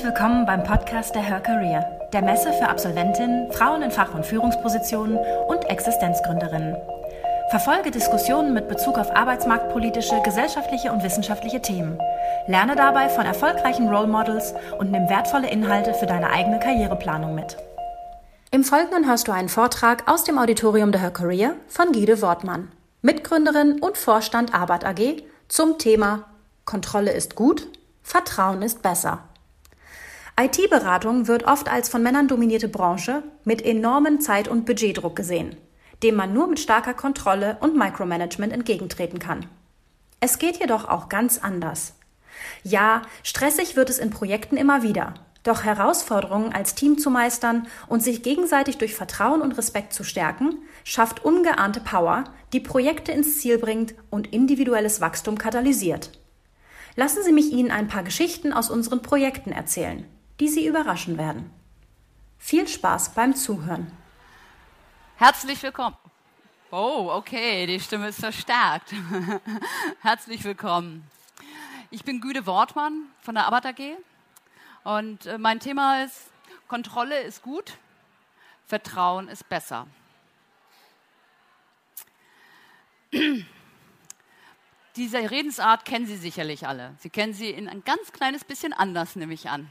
Herzlich willkommen beim Podcast der Her Career, der Messe für Absolventinnen, Frauen in Fach- und Führungspositionen und Existenzgründerinnen. Verfolge Diskussionen mit Bezug auf arbeitsmarktpolitische, gesellschaftliche und wissenschaftliche Themen. Lerne dabei von erfolgreichen Role Models und nimm wertvolle Inhalte für deine eigene Karriereplanung mit. Im Folgenden hörst du einen Vortrag aus dem Auditorium der Her Career von Guide Wortmann, Mitgründerin und Vorstand Arbeit AG zum Thema Kontrolle ist gut, Vertrauen ist besser. IT-Beratung wird oft als von Männern dominierte Branche mit enormem Zeit- und Budgetdruck gesehen, dem man nur mit starker Kontrolle und Micromanagement entgegentreten kann. Es geht jedoch auch ganz anders. Ja, stressig wird es in Projekten immer wieder, doch Herausforderungen als Team zu meistern und sich gegenseitig durch Vertrauen und Respekt zu stärken, schafft ungeahnte Power, die Projekte ins Ziel bringt und individuelles Wachstum katalysiert. Lassen Sie mich Ihnen ein paar Geschichten aus unseren Projekten erzählen, die Sie überraschen werden. Viel Spaß beim Zuhören. Herzlich willkommen. Oh, okay, die Stimme ist verstärkt. Herzlich willkommen. Ich bin Güde Wortmann von der Arbeit AG und äh, mein Thema ist, Kontrolle ist gut, Vertrauen ist besser. Diese Redensart kennen Sie sicherlich alle. Sie kennen sie in ein ganz kleines bisschen anders, nehme ich an.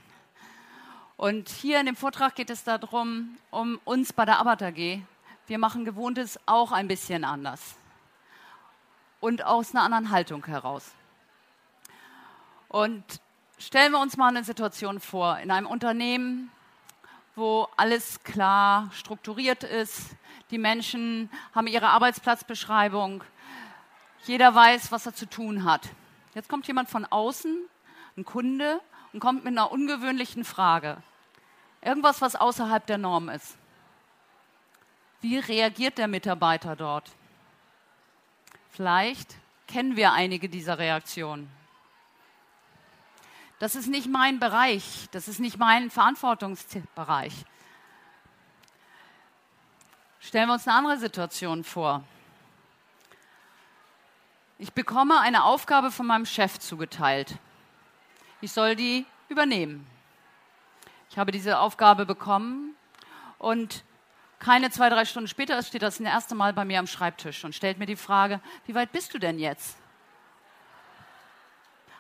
Und hier in dem Vortrag geht es darum, um uns bei der Arbeit AG. Wir machen Gewohntes auch ein bisschen anders und aus einer anderen Haltung heraus. Und stellen wir uns mal eine Situation vor, in einem Unternehmen, wo alles klar strukturiert ist, die Menschen haben ihre Arbeitsplatzbeschreibung, jeder weiß, was er zu tun hat. Jetzt kommt jemand von außen, ein Kunde, und kommt mit einer ungewöhnlichen Frage. Irgendwas, was außerhalb der Norm ist. Wie reagiert der Mitarbeiter dort? Vielleicht kennen wir einige dieser Reaktionen. Das ist nicht mein Bereich, das ist nicht mein Verantwortungsbereich. Stellen wir uns eine andere Situation vor. Ich bekomme eine Aufgabe von meinem Chef zugeteilt. Ich soll die übernehmen. Ich habe diese Aufgabe bekommen und keine zwei, drei Stunden später steht das, das erste Mal bei mir am Schreibtisch und stellt mir die Frage, wie weit bist du denn jetzt?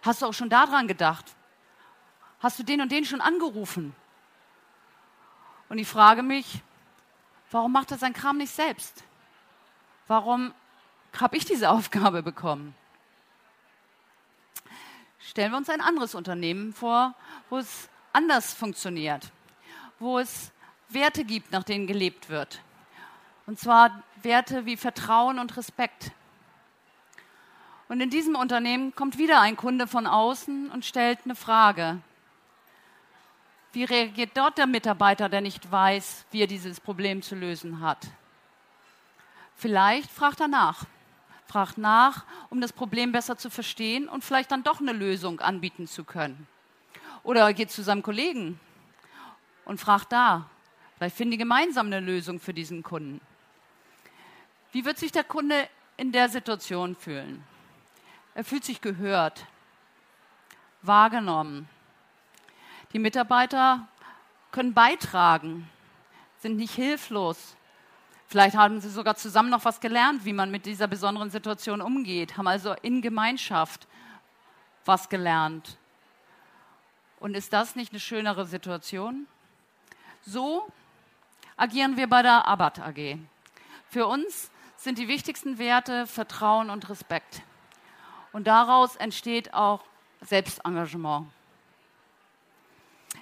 Hast du auch schon daran gedacht? Hast du den und den schon angerufen? Und ich frage mich, warum macht er seinen Kram nicht selbst? Warum habe ich diese Aufgabe bekommen? Stellen wir uns ein anderes Unternehmen vor, wo es anders funktioniert, wo es Werte gibt, nach denen gelebt wird. Und zwar Werte wie Vertrauen und Respekt. Und in diesem Unternehmen kommt wieder ein Kunde von außen und stellt eine Frage. Wie reagiert dort der Mitarbeiter, der nicht weiß, wie er dieses Problem zu lösen hat? Vielleicht fragt er nach. Fragt nach, um das Problem besser zu verstehen und vielleicht dann doch eine Lösung anbieten zu können. Oder er geht zu seinem Kollegen und fragt da. Vielleicht finden die gemeinsam eine Lösung für diesen Kunden. Wie wird sich der Kunde in der Situation fühlen? Er fühlt sich gehört, wahrgenommen, die Mitarbeiter können beitragen, sind nicht hilflos. Vielleicht haben sie sogar zusammen noch was gelernt, wie man mit dieser besonderen Situation umgeht, haben also in Gemeinschaft was gelernt. Und ist das nicht eine schönere Situation? So agieren wir bei der Abat AG. Für uns sind die wichtigsten Werte Vertrauen und Respekt. Und daraus entsteht auch Selbstengagement.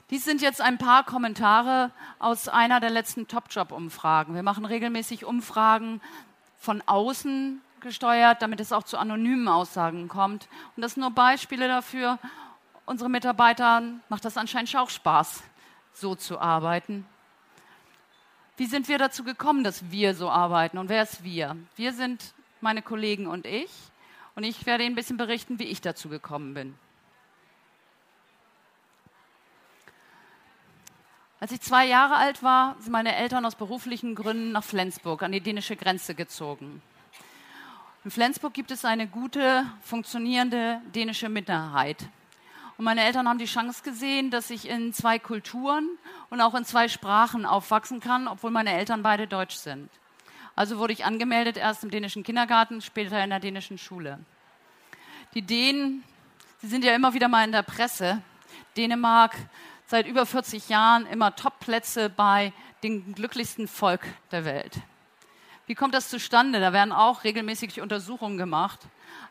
Dies sind jetzt ein paar Kommentare aus einer der letzten Top-Job-Umfragen. Wir machen regelmäßig Umfragen von außen gesteuert, damit es auch zu anonymen Aussagen kommt. Und das sind nur Beispiele dafür. Unsere Mitarbeiter macht das anscheinend auch Spaß, so zu arbeiten. Wie sind wir dazu gekommen, dass wir so arbeiten? Und wer ist wir? Wir sind meine Kollegen und ich. Und ich werde Ihnen ein bisschen berichten, wie ich dazu gekommen bin. Als ich zwei Jahre alt war, sind meine Eltern aus beruflichen Gründen nach Flensburg an die dänische Grenze gezogen. In Flensburg gibt es eine gute, funktionierende dänische Minderheit. Und meine Eltern haben die Chance gesehen, dass ich in zwei Kulturen und auch in zwei Sprachen aufwachsen kann, obwohl meine Eltern beide deutsch sind. Also wurde ich angemeldet, erst im dänischen Kindergarten, später in der dänischen Schule. Die Dänen, sie sind ja immer wieder mal in der Presse. Dänemark seit über 40 Jahren immer Topplätze bei dem glücklichsten Volk der Welt. Wie kommt das zustande? Da werden auch regelmäßig Untersuchungen gemacht.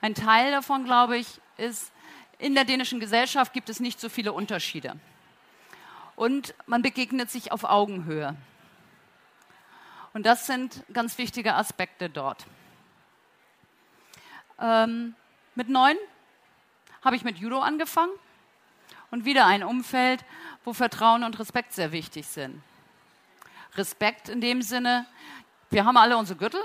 Ein Teil davon, glaube ich, ist, in der dänischen Gesellschaft gibt es nicht so viele Unterschiede. Und man begegnet sich auf Augenhöhe. Und das sind ganz wichtige Aspekte dort. Ähm, mit neun habe ich mit Judo angefangen und wieder ein Umfeld, wo Vertrauen und Respekt sehr wichtig sind. Respekt in dem Sinne, wir haben alle unsere Gürtel,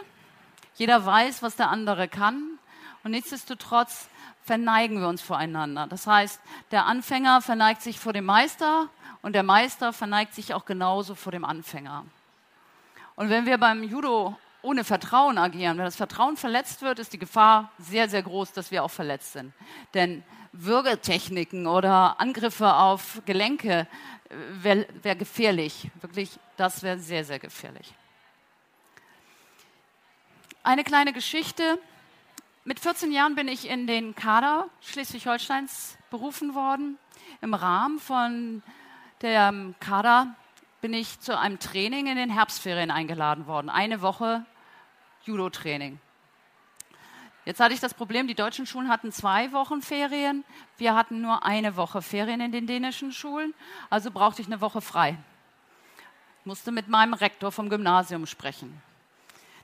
jeder weiß, was der andere kann und nichtsdestotrotz verneigen wir uns voreinander. Das heißt, der Anfänger verneigt sich vor dem Meister und der Meister verneigt sich auch genauso vor dem Anfänger. Und wenn wir beim Judo ohne Vertrauen agieren, wenn das Vertrauen verletzt wird, ist die Gefahr sehr, sehr groß, dass wir auch verletzt sind. Denn Würgetechniken oder Angriffe auf Gelenke äh, wäre wär gefährlich. Wirklich, das wäre sehr, sehr gefährlich. Eine kleine Geschichte. Mit 14 Jahren bin ich in den Kader Schleswig-Holsteins berufen worden. Im Rahmen von dem Kader bin ich zu einem Training in den Herbstferien eingeladen worden. Eine Woche Judo-Training. Jetzt hatte ich das Problem, die deutschen Schulen hatten zwei Wochen Ferien. Wir hatten nur eine Woche Ferien in den dänischen Schulen. Also brauchte ich eine Woche frei. Ich musste mit meinem Rektor vom Gymnasium sprechen.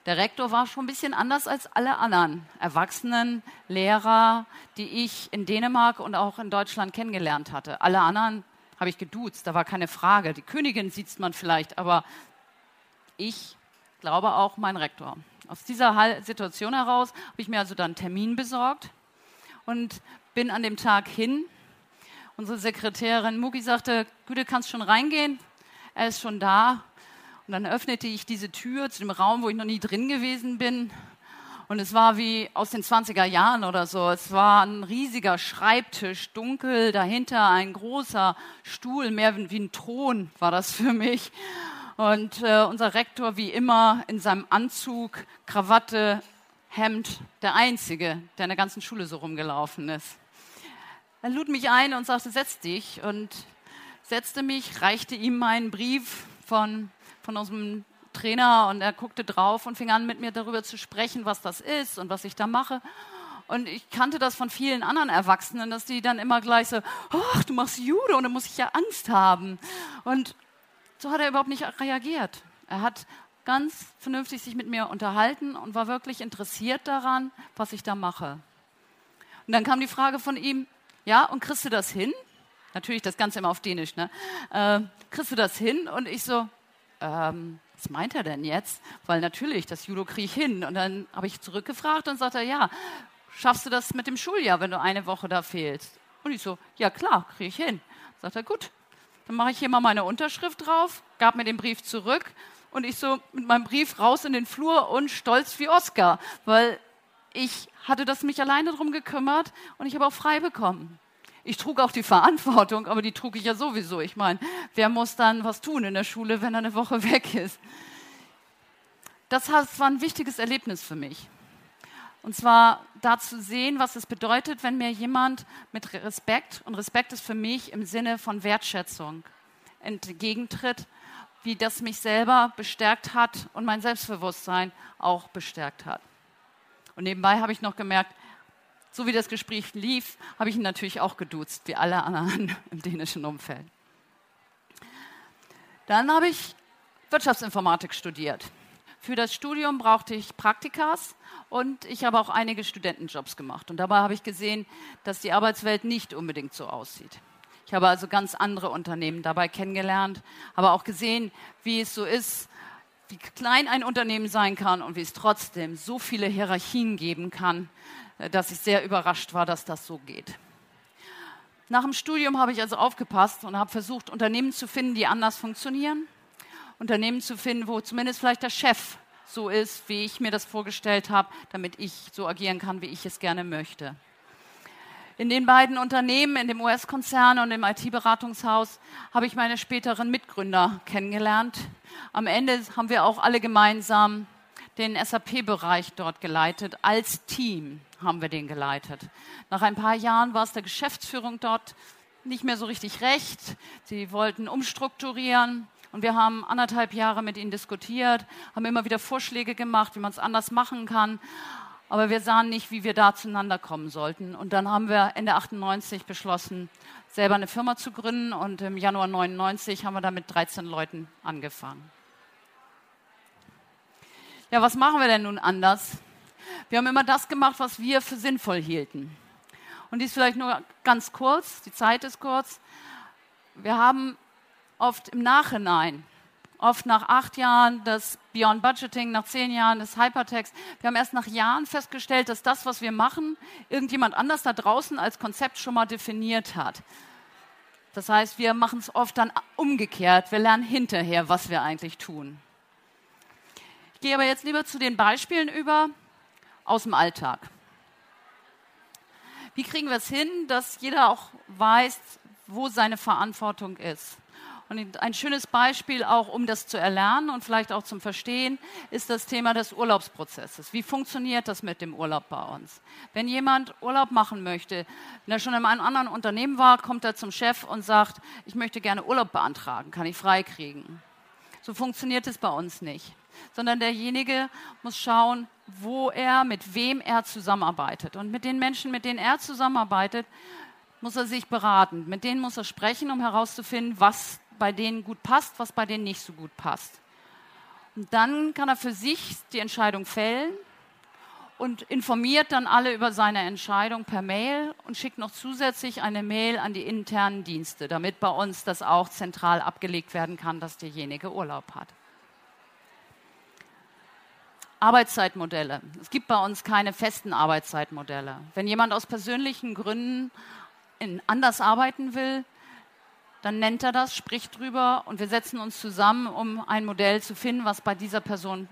Der Rektor war schon ein bisschen anders als alle anderen Erwachsenen, Lehrer, die ich in Dänemark und auch in Deutschland kennengelernt hatte. Alle anderen habe ich geduzt, da war keine Frage. Die Königin sieht man vielleicht, aber ich glaube auch mein Rektor. Aus dieser Situation heraus habe ich mir also dann einen Termin besorgt und bin an dem Tag hin. Unsere Sekretärin Mugi sagte, Güte, kannst schon reingehen? Er ist schon da. Und dann öffnete ich diese Tür zu dem Raum, wo ich noch nie drin gewesen bin. Und es war wie aus den 20er Jahren oder so. Es war ein riesiger Schreibtisch, dunkel, dahinter ein großer Stuhl, mehr wie ein Thron war das für mich. Und äh, unser Rektor, wie immer, in seinem Anzug, Krawatte, Hemd, der Einzige, der in der ganzen Schule so rumgelaufen ist. Er lud mich ein und sagte, setz dich. Und setzte mich, reichte ihm meinen Brief von, von unserem Trainer und er guckte drauf und fing an, mit mir darüber zu sprechen, was das ist und was ich da mache. Und ich kannte das von vielen anderen Erwachsenen, dass die dann immer gleich so, ach, du machst Judo und da muss ich ja Angst haben. Und so hat er überhaupt nicht reagiert. Er hat ganz vernünftig sich mit mir unterhalten und war wirklich interessiert daran, was ich da mache. Und dann kam die Frage von ihm, ja, und kriegst du das hin? Natürlich das Ganze immer auf Dänisch, ne? Äh, kriegst du das hin? Und ich so, ähm, was meint er denn jetzt? Weil natürlich, das Judo kriege ich hin. Und dann habe ich zurückgefragt und sagte, ja, schaffst du das mit dem Schuljahr, wenn du eine Woche da fehlst? Und ich so, ja klar, kriege ich hin. Sagt er, gut, dann mache ich hier mal meine Unterschrift drauf, gab mir den Brief zurück und ich so mit meinem Brief raus in den Flur und stolz wie Oscar, weil ich hatte das mich alleine drum gekümmert und ich habe auch frei bekommen. Ich trug auch die Verantwortung, aber die trug ich ja sowieso. Ich meine, wer muss dann was tun in der Schule, wenn er eine Woche weg ist? Das war ein wichtiges Erlebnis für mich. Und zwar da zu sehen, was es bedeutet, wenn mir jemand mit Respekt, und Respekt ist für mich im Sinne von Wertschätzung, entgegentritt, wie das mich selber bestärkt hat und mein Selbstbewusstsein auch bestärkt hat. Und nebenbei habe ich noch gemerkt, so wie das Gespräch lief, habe ich ihn natürlich auch geduzt, wie alle anderen im dänischen Umfeld. Dann habe ich Wirtschaftsinformatik studiert. Für das Studium brauchte ich Praktikas und ich habe auch einige Studentenjobs gemacht. Und dabei habe ich gesehen, dass die Arbeitswelt nicht unbedingt so aussieht. Ich habe also ganz andere Unternehmen dabei kennengelernt, aber auch gesehen, wie es so ist, wie klein ein Unternehmen sein kann und wie es trotzdem so viele Hierarchien geben kann, dass ich sehr überrascht war, dass das so geht. Nach dem Studium habe ich also aufgepasst und habe versucht, Unternehmen zu finden, die anders funktionieren Unternehmen zu finden, wo zumindest vielleicht der Chef so ist, wie ich mir das vorgestellt habe, damit ich so agieren kann, wie ich es gerne möchte. In den beiden Unternehmen, in dem US-Konzern und im IT-Beratungshaus, habe ich meine späteren Mitgründer kennengelernt. Am Ende haben wir auch alle gemeinsam den SAP-Bereich dort geleitet. Als Team haben wir den geleitet. Nach ein paar Jahren war es der Geschäftsführung dort nicht mehr so richtig recht. Sie wollten umstrukturieren. Und wir haben anderthalb Jahre mit ihnen diskutiert, haben immer wieder Vorschläge gemacht, wie man es anders machen kann. Aber wir sahen nicht, wie wir da zueinander kommen sollten. Und dann haben wir Ende 98 beschlossen, selber eine Firma zu gründen. Und im Januar 99 haben wir da mit 13 Leuten angefangen. Ja, was machen wir denn nun anders? Wir haben immer das gemacht, was wir für sinnvoll hielten. Und dies vielleicht nur ganz kurz, die Zeit ist kurz. Wir haben oft im Nachhinein, oft nach acht Jahren das Beyond Budgeting, nach zehn Jahren das Hypertext, wir haben erst nach Jahren festgestellt, dass das, was wir machen, irgendjemand anders da draußen als Konzept schon mal definiert hat. Das heißt, wir machen es oft dann umgekehrt. Wir lernen hinterher, was wir eigentlich tun. Ich gehe aber jetzt lieber zu den Beispielen über aus dem Alltag. Wie kriegen wir es hin, dass jeder auch weiß, wo seine Verantwortung ist? Und ein schönes Beispiel auch, um das zu erlernen und vielleicht auch zum Verstehen, ist das Thema des Urlaubsprozesses. Wie funktioniert das mit dem Urlaub bei uns? Wenn jemand Urlaub machen möchte, wenn er schon in einem anderen Unternehmen war, kommt er zum Chef und sagt, ich möchte gerne Urlaub beantragen, kann ich freikriegen. So funktioniert es bei uns nicht sondern derjenige muss schauen, wo er, mit wem er zusammenarbeitet. Und mit den Menschen, mit denen er zusammenarbeitet, muss er sich beraten. Mit denen muss er sprechen, um herauszufinden, was bei denen gut passt, was bei denen nicht so gut passt. Und dann kann er für sich die Entscheidung fällen und informiert dann alle über seine Entscheidung per Mail und schickt noch zusätzlich eine Mail an die internen Dienste, damit bei uns das auch zentral abgelegt werden kann, dass derjenige Urlaub hat. Arbeitszeitmodelle. Es gibt bei uns keine festen Arbeitszeitmodelle. Wenn jemand aus persönlichen Gründen anders arbeiten will, dann nennt er das, spricht drüber und wir setzen uns zusammen, um ein Modell zu finden, was bei dieser Person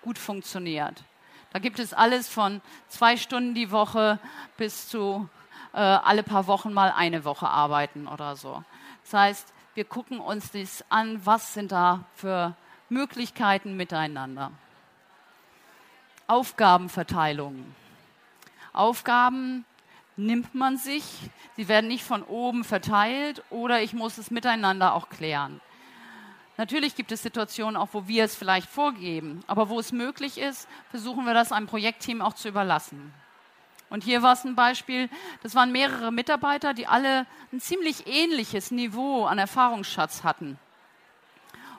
gut funktioniert. Da gibt es alles von zwei Stunden die Woche bis zu äh, alle paar Wochen mal eine Woche arbeiten oder so. Das heißt, wir gucken uns das an, was sind da für Möglichkeiten miteinander. Aufgabenverteilung. Aufgaben nimmt man sich, sie werden nicht von oben verteilt oder ich muss es miteinander auch klären. Natürlich gibt es Situationen auch, wo wir es vielleicht vorgeben, aber wo es möglich ist, versuchen wir das einem Projektteam auch zu überlassen. Und hier war es ein Beispiel, das waren mehrere Mitarbeiter, die alle ein ziemlich ähnliches Niveau an Erfahrungsschatz hatten.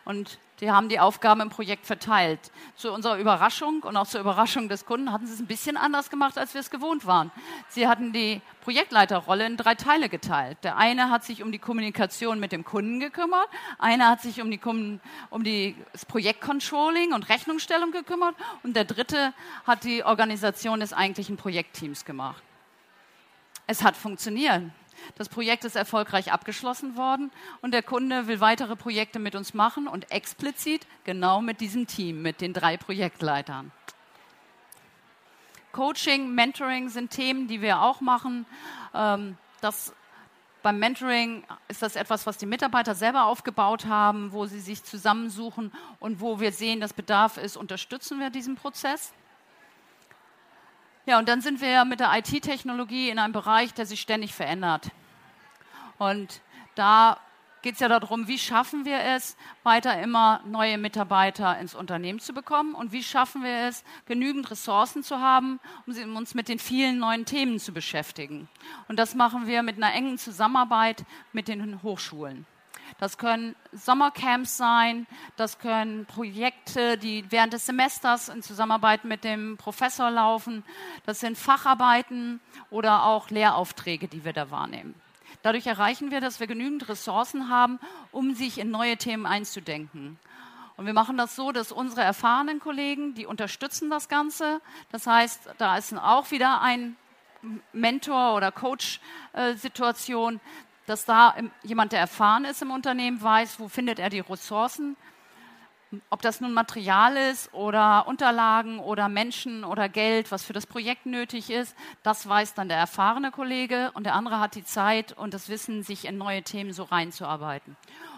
Und die haben die Aufgaben im Projekt verteilt. Zu unserer Überraschung und auch zur Überraschung des Kunden hatten sie es ein bisschen anders gemacht, als wir es gewohnt waren. Sie hatten die Projektleiterrolle in drei Teile geteilt. Der eine hat sich um die Kommunikation mit dem Kunden gekümmert, einer hat sich um, die, um die, das Projektcontrolling und Rechnungsstellung gekümmert und der dritte hat die Organisation des eigentlichen Projektteams gemacht. Es hat funktioniert. Das Projekt ist erfolgreich abgeschlossen worden und der Kunde will weitere Projekte mit uns machen und explizit genau mit diesem Team, mit den drei Projektleitern. Coaching, Mentoring sind Themen, die wir auch machen. Ähm, das beim Mentoring ist das etwas, was die Mitarbeiter selber aufgebaut haben, wo sie sich zusammensuchen und wo wir sehen, dass Bedarf ist, unterstützen wir diesen Prozess. Ja, und dann sind wir mit der IT-Technologie in einem Bereich, der sich ständig verändert. Und da geht es ja darum, wie schaffen wir es, weiter immer neue Mitarbeiter ins Unternehmen zu bekommen und wie schaffen wir es, genügend Ressourcen zu haben, um uns mit den vielen neuen Themen zu beschäftigen. Und das machen wir mit einer engen Zusammenarbeit mit den Hochschulen. Das können Sommercamps sein, das können Projekte, die während des Semesters in Zusammenarbeit mit dem Professor laufen, das sind Facharbeiten oder auch Lehraufträge, die wir da wahrnehmen. Dadurch erreichen wir, dass wir genügend Ressourcen haben, um sich in neue Themen einzudenken. Und wir machen das so, dass unsere erfahrenen Kollegen, die unterstützen das Ganze. Das heißt, da ist auch wieder ein Mentor- oder Coach-Situation, dass da jemand, der erfahren ist im Unternehmen, weiß, wo findet er die Ressourcen. Ob das nun Material ist oder Unterlagen oder Menschen oder Geld, was für das Projekt nötig ist, das weiß dann der erfahrene Kollege und der andere hat die Zeit und das Wissen, sich in neue Themen so reinzuarbeiten.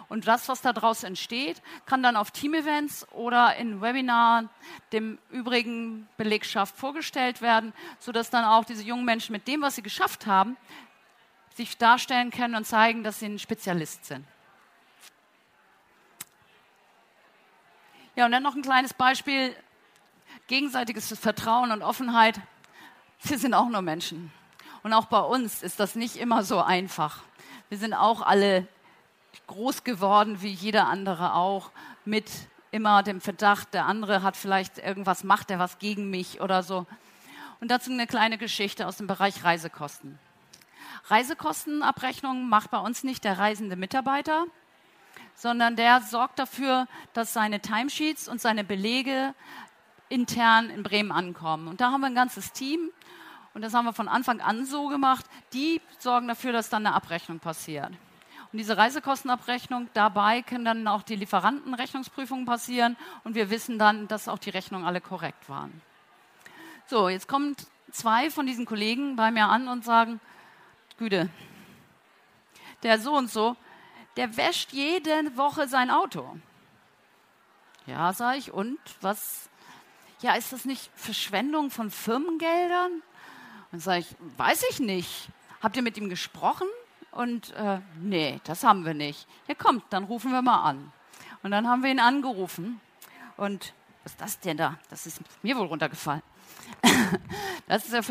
Und das, was daraus entsteht, kann dann auf Team-Events oder in Webinaren dem übrigen Belegschaft vorgestellt werden, sodass dann auch diese jungen Menschen mit dem, was sie geschafft haben, sich darstellen können und zeigen, dass sie ein Spezialist sind. Ja, und dann noch ein kleines Beispiel. Gegenseitiges Vertrauen und Offenheit. Wir sind auch nur Menschen. Und auch bei uns ist das nicht immer so einfach. Wir sind auch alle groß geworden, wie jeder andere auch, mit immer dem Verdacht, der andere hat vielleicht irgendwas, macht er was gegen mich oder so. Und dazu eine kleine Geschichte aus dem Bereich Reisekosten. Reisekostenabrechnung macht bei uns nicht der reisende Mitarbeiter, sondern der sorgt dafür, dass seine Timesheets und seine Belege intern in Bremen ankommen. Und da haben wir ein ganzes Team und das haben wir von Anfang an so gemacht. Die sorgen dafür, dass dann eine Abrechnung passiert. Und diese Reisekostenabrechnung, dabei können dann auch die Lieferantenrechnungsprüfungen passieren und wir wissen dann, dass auch die Rechnungen alle korrekt waren. So, jetzt kommen zwei von diesen Kollegen bei mir an und sagen, Güte, der so und so, der wäscht jede Woche sein Auto. Ja, sage ich, und was? Ja, ist das nicht Verschwendung von Firmengeldern? Und sage ich, weiß ich nicht. Habt ihr mit ihm gesprochen? Und äh, nee, das haben wir nicht. Ja, kommt, dann rufen wir mal an. Und dann haben wir ihn angerufen. Und was ist das denn da? Das ist mir wohl runtergefallen. das ist ja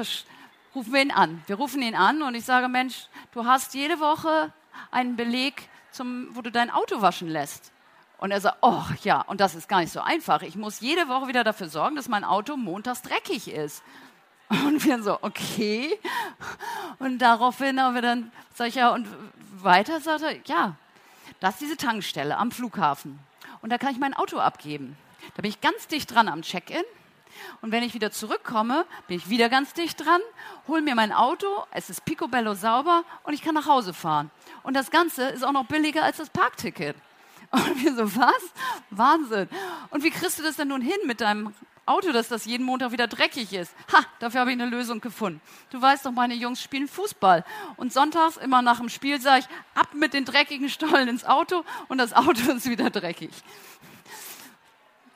rufen wir ihn an. Wir rufen ihn an und ich sage, Mensch, du hast jede Woche einen Beleg zum, wo du dein Auto waschen lässt. Und er sagt, oh ja, und das ist gar nicht so einfach. Ich muss jede Woche wieder dafür sorgen, dass mein Auto montags dreckig ist. Und wir so, okay. Und daraufhin haben wir dann, sag ich ja, und weiter sagt er, ja, das ist diese Tankstelle am Flughafen. Und da kann ich mein Auto abgeben. Da bin ich ganz dicht dran am Check-in. Und wenn ich wieder zurückkomme, bin ich wieder ganz dicht dran, hole mir mein Auto, es ist picobello sauber und ich kann nach Hause fahren. Und das Ganze ist auch noch billiger als das Parkticket. Und wir so, was? Wahnsinn. Und wie kriegst du das denn nun hin mit deinem Auto, dass das jeden Montag wieder dreckig ist? Ha, dafür habe ich eine Lösung gefunden. Du weißt doch, meine Jungs spielen Fußball. Und sonntags, immer nach dem Spiel, sage ich, ab mit den dreckigen Stollen ins Auto und das Auto ist wieder dreckig.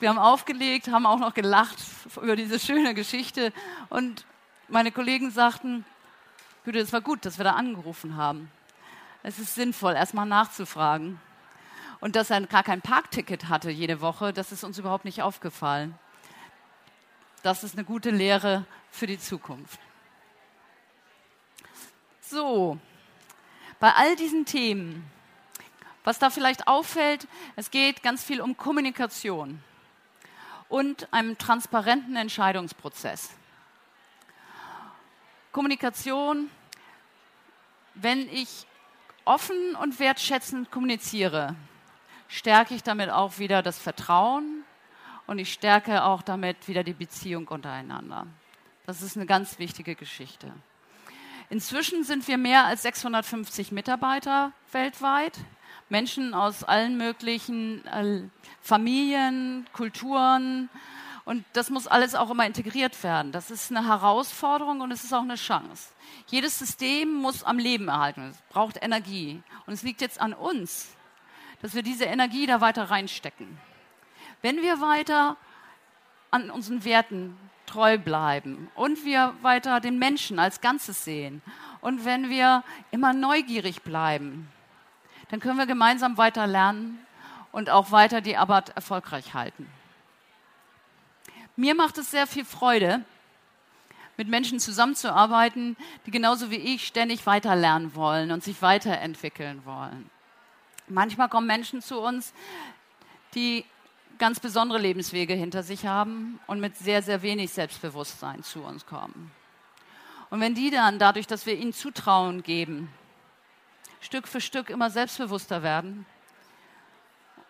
Wir haben aufgelegt, haben auch noch gelacht über diese schöne Geschichte. Und meine Kollegen sagten, Güte, es war gut, dass wir da angerufen haben. Es ist sinnvoll, erstmal nachzufragen. Und dass er gar kein Parkticket hatte jede Woche, das ist uns überhaupt nicht aufgefallen. Das ist eine gute Lehre für die Zukunft. So, bei all diesen Themen, was da vielleicht auffällt, es geht ganz viel um Kommunikation und einem transparenten Entscheidungsprozess. Kommunikation, wenn ich offen und wertschätzend kommuniziere, stärke ich damit auch wieder das Vertrauen und ich stärke auch damit wieder die Beziehung untereinander. Das ist eine ganz wichtige Geschichte. Inzwischen sind wir mehr als 650 Mitarbeiter weltweit. Menschen aus allen möglichen äh, Familien, Kulturen. Und das muss alles auch immer integriert werden. Das ist eine Herausforderung und es ist auch eine Chance. Jedes System muss am Leben erhalten. Es braucht Energie. Und es liegt jetzt an uns, dass wir diese Energie da weiter reinstecken. Wenn wir weiter an unseren Werten treu bleiben und wir weiter den Menschen als Ganzes sehen und wenn wir immer neugierig bleiben, dann können wir gemeinsam weiter lernen und auch weiter die Arbeit erfolgreich halten. Mir macht es sehr viel Freude, mit Menschen zusammenzuarbeiten, die genauso wie ich ständig weiter lernen wollen und sich weiterentwickeln wollen. Manchmal kommen Menschen zu uns, die ganz besondere Lebenswege hinter sich haben und mit sehr, sehr wenig Selbstbewusstsein zu uns kommen. Und wenn die dann, dadurch, dass wir ihnen Zutrauen geben, Stück für Stück immer selbstbewusster werden,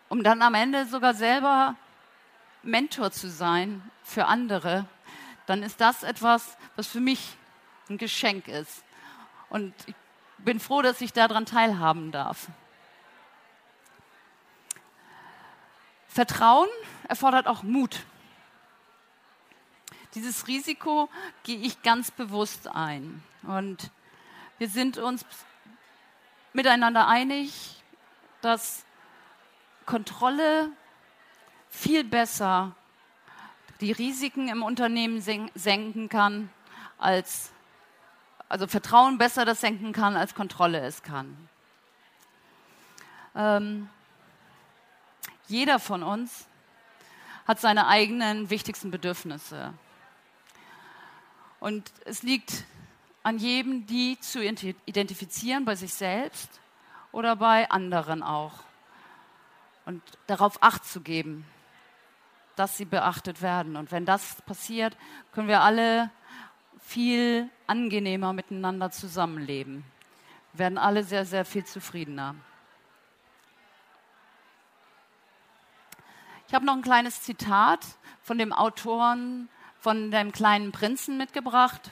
um dann am Ende sogar selber Mentor zu sein für andere, dann ist das etwas, was für mich ein Geschenk ist. Und ich bin froh, dass ich daran teilhaben darf. Vertrauen erfordert auch Mut. Dieses Risiko gehe ich ganz bewusst ein. Und wir sind uns miteinander einig, dass Kontrolle viel besser die Risiken im Unternehmen senken kann, als also Vertrauen besser das senken kann, als Kontrolle es kann. Ähm, jeder von uns hat seine eigenen wichtigsten Bedürfnisse. Und es liegt an jedem, die zu identifizieren bei sich selbst oder bei anderen auch. Und darauf Acht zu geben, dass sie beachtet werden. Und wenn das passiert, können wir alle viel angenehmer miteinander zusammenleben. Wir werden alle sehr, sehr viel zufriedener. Ich habe noch ein kleines Zitat von dem Autoren von dem kleinen Prinzen mitgebracht.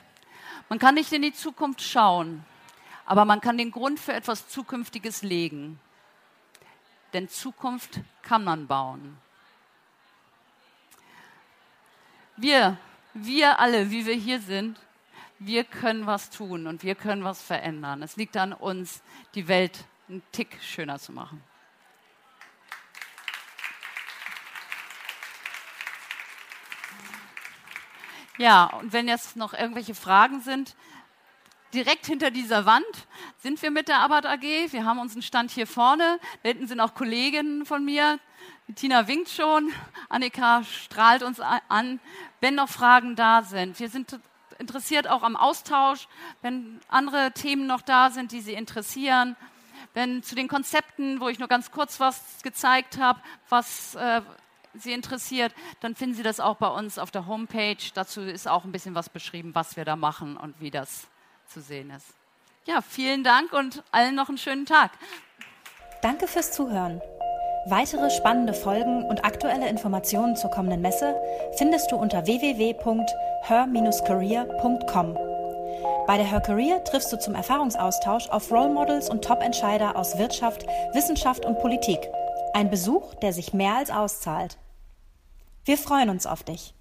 Man kann nicht in die Zukunft schauen, aber man kann den Grund für etwas Zukünftiges legen. Denn Zukunft kann man bauen. Wir, wir alle, wie wir hier sind, wir können was tun und wir können was verändern. Es liegt an uns, die Welt einen Tick schöner zu machen. Ja, und wenn jetzt noch irgendwelche Fragen sind, direkt hinter dieser Wand sind wir mit der Abbott AG. Wir haben unseren Stand hier vorne. Da hinten sind auch Kolleginnen von mir. Tina winkt schon. Annika strahlt uns an, wenn noch Fragen da sind. Wir sind interessiert auch am Austausch, wenn andere Themen noch da sind, die Sie interessieren. Wenn zu den Konzepten, wo ich nur ganz kurz was gezeigt habe, was äh, Sie interessiert, dann finden Sie das auch bei uns auf der Homepage. Dazu ist auch ein bisschen was beschrieben, was wir da machen und wie das zu sehen ist. Ja, vielen Dank und allen noch einen schönen Tag. Danke fürs Zuhören. Weitere spannende Folgen und aktuelle Informationen zur kommenden Messe findest du unter www.her-career.com. Bei der Her Career triffst du zum Erfahrungsaustausch auf Role Models und Top-Entscheider aus Wirtschaft, Wissenschaft und Politik. Ein Besuch, der sich mehr als auszahlt. Wir freuen uns auf dich.